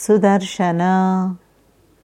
Sudarshan.